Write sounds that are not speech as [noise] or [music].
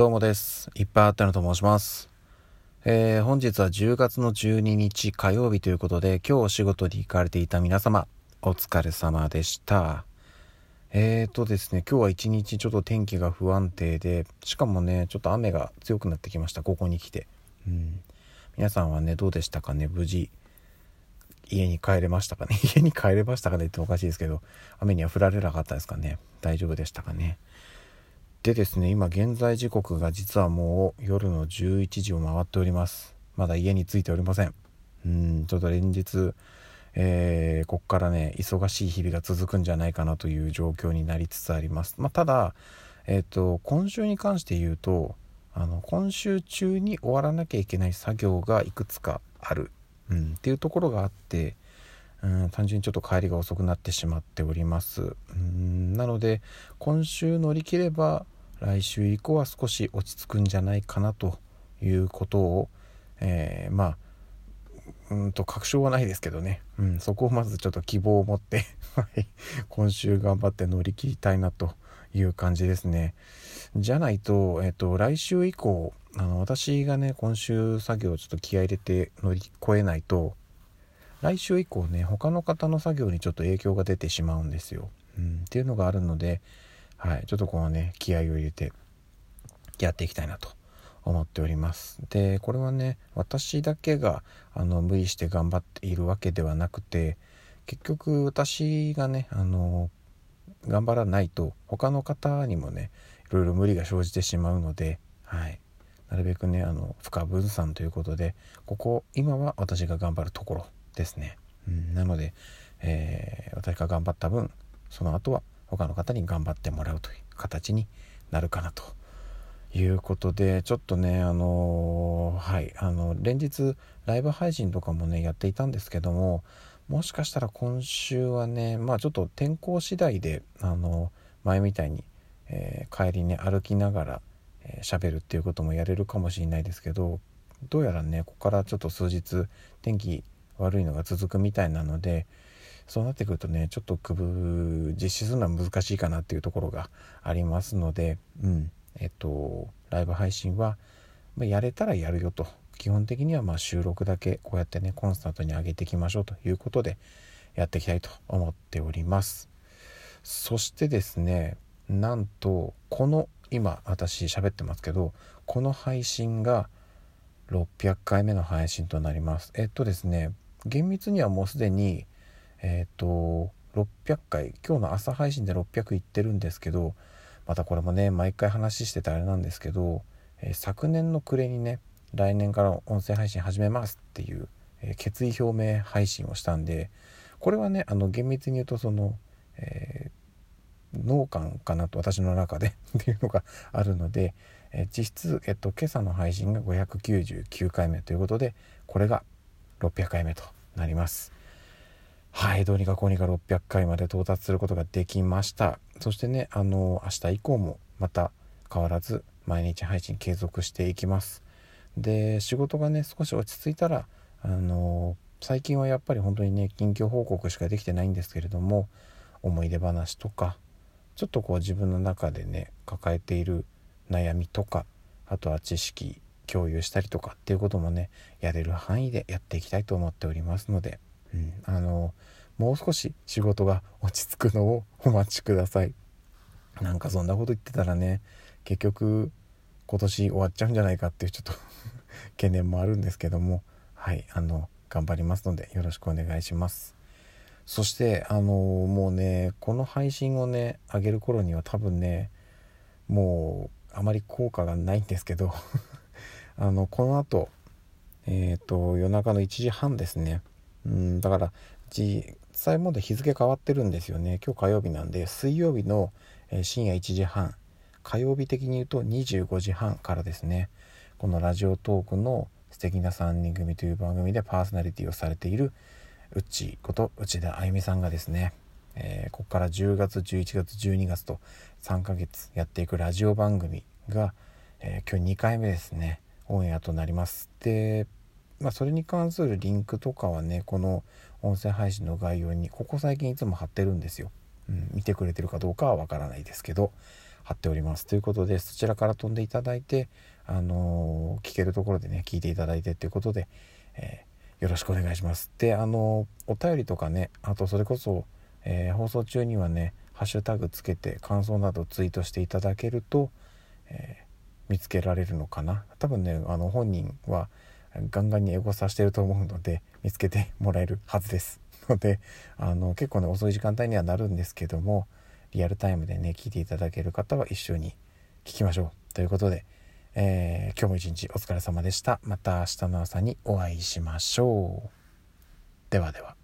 どうもです。いっぱいあったのと申します。えー、本日は10月の12日火曜日ということで、今日お仕事に行かれていた皆様、お疲れ様でした。えーとですね、今日は一日ちょっと天気が不安定で、しかもね、ちょっと雨が強くなってきました、ここに来て。うん。皆さんはね、どうでしたかね、無事。家に帰れましたかね？[laughs] 家に帰れましたかねっておかしいですけど、雨には降られなかったですかね？大丈夫でしたかね？でですね今現在時刻が実はもう夜の11時を回っております。まだ家に着いておりません。うんちょっと連日えー、こっからね忙しい日々が続くんじゃないかなという状況になりつつあります、まあ、ただ、えーと、今週に関して言うとあの今週中に終わらなきゃいけない作業がいくつかある、うん、っていうところがあってうん単純にちょっと帰りが遅くなってしまっております。うんなので今週乗り切れば来週以降は少し落ち着くんじゃないかなということを、えー、まあうんと確証はないですけどね、うん、そこをまずちょっと希望を持って [laughs] 今週頑張って乗り切りたいなという感じですね。じゃないと、えっと、来週以降あの私がね今週作業をちょっと気合入れて乗り越えないと来週以降ね他の方の作業にちょっと影響が出てしまうんですよ、うん、っていうのがあるのではい、ちょっとこのね気合を入れてやっていきたいなと思っております。でこれはね私だけがあの無理して頑張っているわけではなくて結局私がねあの頑張らないと他の方にもねいろいろ無理が生じてしまうので、はい、なるべくねあの負荷分散ということでここ今は私が頑張るところ。ですね、うん、なので、えー、私が頑張った分その後は他の方に頑張ってもらうという形になるかなということでちょっとねあのはいあの連日ライブ配信とかもねやっていたんですけどももしかしたら今週はねまあちょっと天候次第であの前みたいに、えー、帰りね歩きながら喋、えー、るっていうこともやれるかもしれないですけどどうやらねここからちょっと数日天気悪いのが続くみたいなのでそうなってくるとねちょっと区分実施するのは難しいかなっていうところがありますのでうん。えっとライブ配信は、ま、やれたらやるよと。基本的にはま収録だけこうやってねコンスタントに上げていきましょうということでやっていきたいと思っております。そしてですねなんとこの今私喋ってますけどこの配信が600回目の配信となります。えっとですね厳密にはもうすでにえっ、ー、と600回今日の朝配信で600いってるんですけどまたこれもね毎回話しててあれなんですけど、えー、昨年の暮れにね来年から音声配信始めますっていう、えー、決意表明配信をしたんでこれはねあの厳密に言うとその、えー、農家かなと私の中で [laughs] っていうのがあるので、え実質、えっと、今朝の配信が599回目ということでこれが600回目となります。はいどうにかこうにか600回まで到達することができましたそしてねあの明日以降もまた変わらず毎日配信継続していきますで仕事がね少し落ち着いたらあの最近はやっぱり本当にね近況報告しかできてないんですけれども思い出話とかちょっとこう自分の中でね抱えている悩みとかあとは知識共有したりとかっていうこともねやれる範囲でやっていきたいと思っておりますのでうん、あのもう少し仕事が落ち着くのをお待ちください。なんかそんなこと言ってたらね結局今年終わっちゃうんじゃないかっていうちょっと [laughs] 懸念もあるんですけどもはいあの頑張りますのでよろしくお願いします。そしてあのもうねこの配信をね上げる頃には多分ねもうあまり効果がないんですけどあのこの後え、ー、と夜中の1時半ですね。うんだから実際もで日付変わってるんですよね。今日火曜日なんで水曜日の深夜1時半。火曜日的に言うと25時半からですね。このラジオトークの素敵な3人組という番組でパーソナリティをされているうちこと内田あゆみさんがですね、えー、ここから10月11月12月と3ヶ月やっていくラジオ番組が、えー、今日2回目ですね。オンエアとなります。でまあ、それに関するリンクとかはねこの音声配信の概要にここ最近いつも貼ってるんですよ、うん、見てくれてるかどうかはわからないですけど貼っております。ということでそちらから飛んでいただいてあの聞けるところでね聞いていただいてということで、えー、よろしくお願いします。であのお便りとかねあとそれこそ、え、放送中にはねハッシュタグつけて感想などツイートしていただけると、え見つけられるのかな？多分ねあの本人はガンガンにエゴサしてると思うので見つけてもらえるはずです [laughs] のであの結構ね遅い時間帯にはなるんですけどもリアルタイムでね聞いていただける方は一緒に聞きましょうということでえー、今日も一日お疲れ様でした。また明日の朝にお会いしましょう。ではでは。